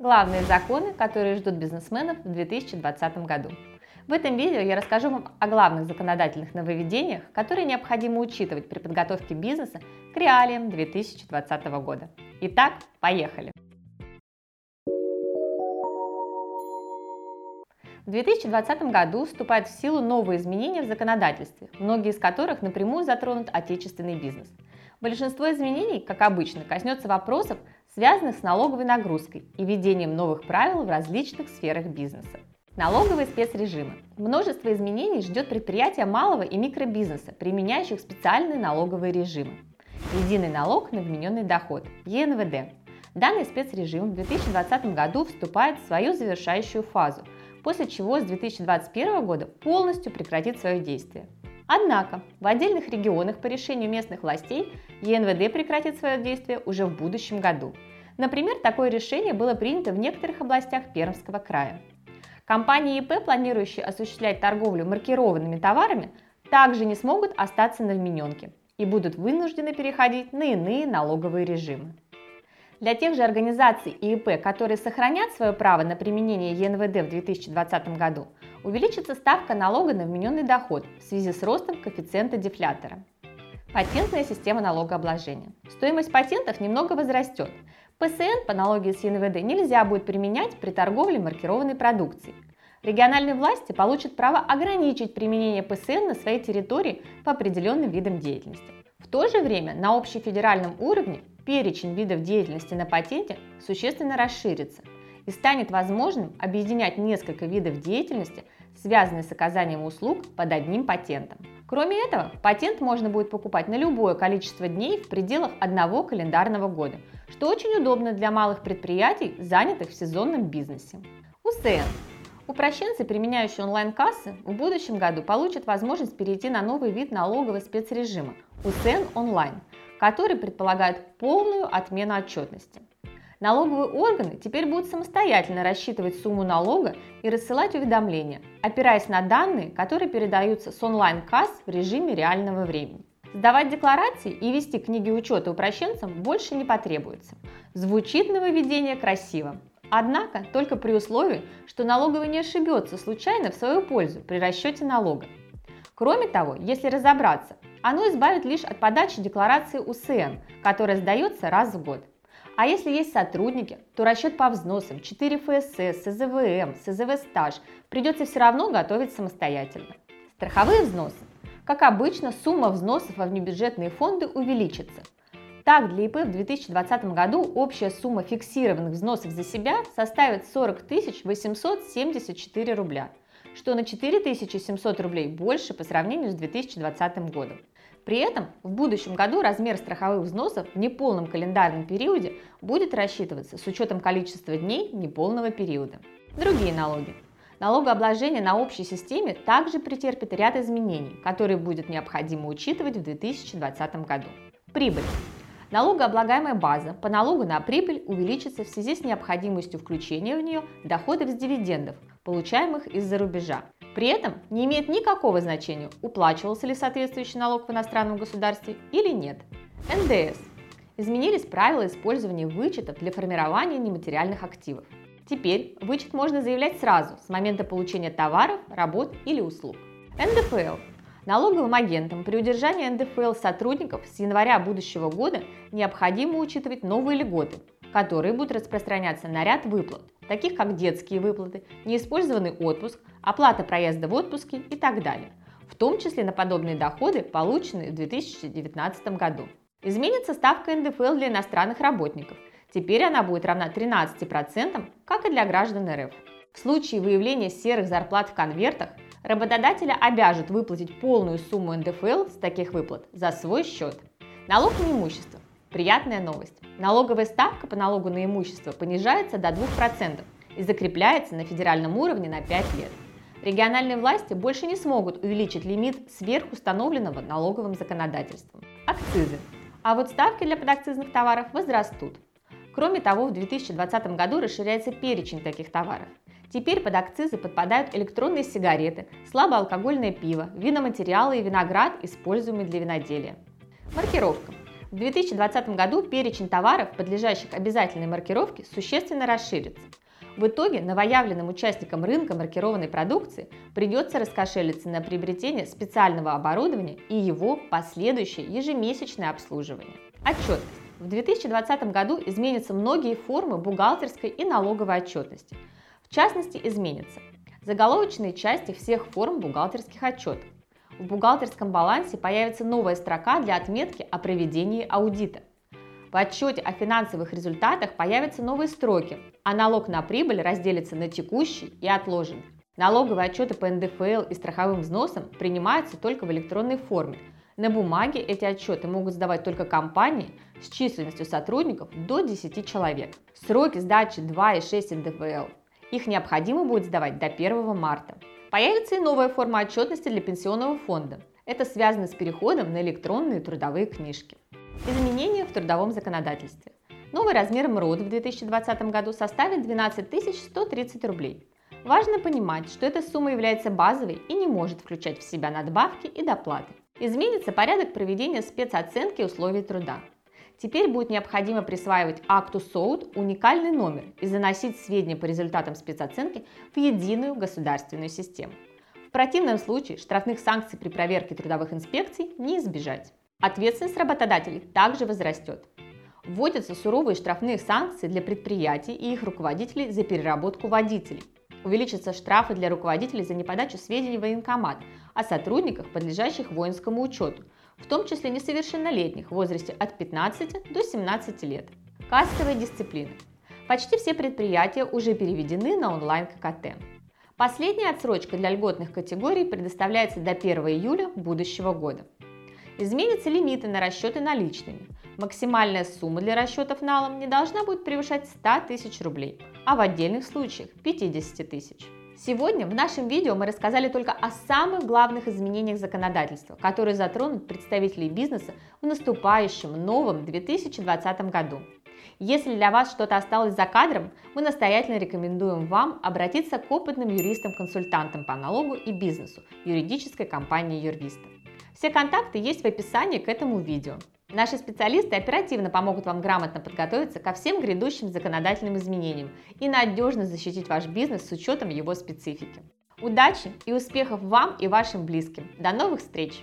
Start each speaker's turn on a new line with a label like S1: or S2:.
S1: Главные законы, которые ждут бизнесменов в 2020 году. В этом видео я расскажу вам о главных законодательных нововведениях, которые необходимо учитывать при подготовке бизнеса к реалиям 2020 года. Итак, поехали! В 2020 году вступают в силу новые изменения в законодательстве, многие из которых напрямую затронут отечественный бизнес. Большинство изменений, как обычно, коснется вопросов, связанных с налоговой нагрузкой и введением новых правил в различных сферах бизнеса. Налоговые спецрежимы. Множество изменений ждет предприятия малого и микробизнеса, применяющих специальные налоговые режимы. Единый налог на вмененный доход – ЕНВД. Данный спецрежим в 2020 году вступает в свою завершающую фазу, после чего с 2021 года полностью прекратит свое действие. Однако в отдельных регионах по решению местных властей ЕНВД прекратит свое действие уже в будущем году – Например, такое решение было принято в некоторых областях Пермского края. Компании ИП, планирующие осуществлять торговлю маркированными товарами, также не смогут остаться на вмененке и будут вынуждены переходить на иные налоговые режимы. Для тех же организаций и ИП, которые сохранят свое право на применение ЕНВД в 2020 году, увеличится ставка налога на вмененный доход в связи с ростом коэффициента дефлятора. Патентная система налогообложения. Стоимость патентов немного возрастет, ПСН по аналогии с ЕНВД нельзя будет применять при торговле маркированной продукцией. Региональные власти получат право ограничить применение ПСН на своей территории по определенным видам деятельности. В то же время на общефедеральном уровне перечень видов деятельности на патенте существенно расширится и станет возможным объединять несколько видов деятельности, связанные с оказанием услуг под одним патентом. Кроме этого, патент можно будет покупать на любое количество дней в пределах одного календарного года, что очень удобно для малых предприятий, занятых в сезонном бизнесе. УСН. Упрощенцы, применяющие онлайн-кассы, в будущем году получат возможность перейти на новый вид налогового спецрежима – УСН онлайн, который предполагает полную отмену отчетности. Налоговые органы теперь будут самостоятельно рассчитывать сумму налога и рассылать уведомления, опираясь на данные, которые передаются с онлайн-касс в режиме реального времени. Сдавать декларации и вести книги учета упрощенцам больше не потребуется. Звучит нововведение красиво. Однако только при условии, что налоговый не ошибется случайно в свою пользу при расчете налога. Кроме того, если разобраться, оно избавит лишь от подачи декларации УСН, которая сдается раз в год. А если есть сотрудники, то расчет по взносам 4 ФСС, СЗВМ, СЗВ стаж придется все равно готовить самостоятельно. Страховые взносы. Как обычно, сумма взносов во внебюджетные фонды увеличится. Так, для ИП в 2020 году общая сумма фиксированных взносов за себя составит 40 874 рубля, что на 4 700 рублей больше по сравнению с 2020 годом. При этом в будущем году размер страховых взносов в неполном календарном периоде будет рассчитываться с учетом количества дней неполного периода. Другие налоги. Налогообложение на общей системе также претерпит ряд изменений, которые будет необходимо учитывать в 2020 году. Прибыль. Налогооблагаемая база по налогу на прибыль увеличится в связи с необходимостью включения в нее доходов с дивидендов, получаемых из-за рубежа. При этом не имеет никакого значения, уплачивался ли соответствующий налог в иностранном государстве или нет. НДС. Изменились правила использования вычетов для формирования нематериальных активов. Теперь вычет можно заявлять сразу, с момента получения товаров, работ или услуг. НДФЛ. Налоговым агентам при удержании НДФЛ сотрудников с января будущего года необходимо учитывать новые льготы, которые будут распространяться на ряд выплат, таких как детские выплаты, неиспользованный отпуск, оплата проезда в отпуске и так далее, в том числе на подобные доходы, полученные в 2019 году. Изменится ставка НДФЛ для иностранных работников. Теперь она будет равна 13%, как и для граждан РФ. В случае выявления серых зарплат в конвертах работодателя обяжут выплатить полную сумму НДФЛ с таких выплат за свой счет. Налог на имущество. Приятная новость. Налоговая ставка по налогу на имущество понижается до 2% и закрепляется на федеральном уровне на 5 лет. Региональные власти больше не смогут увеличить лимит сверхустановленного налоговым законодательством. Акцизы. А вот ставки для подакцизных товаров возрастут. Кроме того, в 2020 году расширяется перечень таких товаров. Теперь под акцизы подпадают электронные сигареты, слабоалкогольное пиво, виноматериалы и виноград, используемые для виноделия. Маркировка. В 2020 году перечень товаров, подлежащих обязательной маркировке, существенно расширится. В итоге новоявленным участникам рынка маркированной продукции придется раскошелиться на приобретение специального оборудования и его последующее ежемесячное обслуживание. Отчетность. В 2020 году изменятся многие формы бухгалтерской и налоговой отчетности. В частности, изменятся заголовочные части всех форм бухгалтерских отчетов, в бухгалтерском балансе появится новая строка для отметки о проведении аудита. В отчете о финансовых результатах появятся новые строки, а налог на прибыль разделится на текущий и отложенный. Налоговые отчеты по НДФЛ и страховым взносам принимаются только в электронной форме. На бумаге эти отчеты могут сдавать только компании с численностью сотрудников до 10 человек. Сроки сдачи 2 и 6 НДФЛ. Их необходимо будет сдавать до 1 марта. Появится и новая форма отчетности для пенсионного фонда. Это связано с переходом на электронные трудовые книжки. Изменения в трудовом законодательстве. Новый размер МРОД в 2020 году составит 12 130 рублей. Важно понимать, что эта сумма является базовой и не может включать в себя надбавки и доплаты. Изменится порядок проведения спецоценки условий труда. Теперь будет необходимо присваивать акту СОУД уникальный номер и заносить сведения по результатам спецоценки в единую государственную систему. В противном случае штрафных санкций при проверке трудовых инспекций не избежать. Ответственность работодателей также возрастет. Вводятся суровые штрафные санкции для предприятий и их руководителей за переработку водителей. Увеличатся штрафы для руководителей за неподачу сведений в военкомат о сотрудниках, подлежащих воинскому учету – в том числе несовершеннолетних в возрасте от 15 до 17 лет. Кассовые дисциплины. Почти все предприятия уже переведены на онлайн ККТ. Последняя отсрочка для льготных категорий предоставляется до 1 июля будущего года. Изменятся лимиты на расчеты наличными. Максимальная сумма для расчетов налом не должна будет превышать 100 тысяч рублей, а в отдельных случаях 50 тысяч. Сегодня в нашем видео мы рассказали только о самых главных изменениях законодательства, которые затронут представителей бизнеса в наступающем новом 2020 году. Если для вас что-то осталось за кадром, мы настоятельно рекомендуем вам обратиться к опытным юристам-консультантам по налогу и бизнесу юридической компании Юрвиста. Все контакты есть в описании к этому видео. Наши специалисты оперативно помогут вам грамотно подготовиться ко всем грядущим законодательным изменениям и надежно защитить ваш бизнес с учетом его специфики. Удачи и успехов вам и вашим близким. До новых встреч!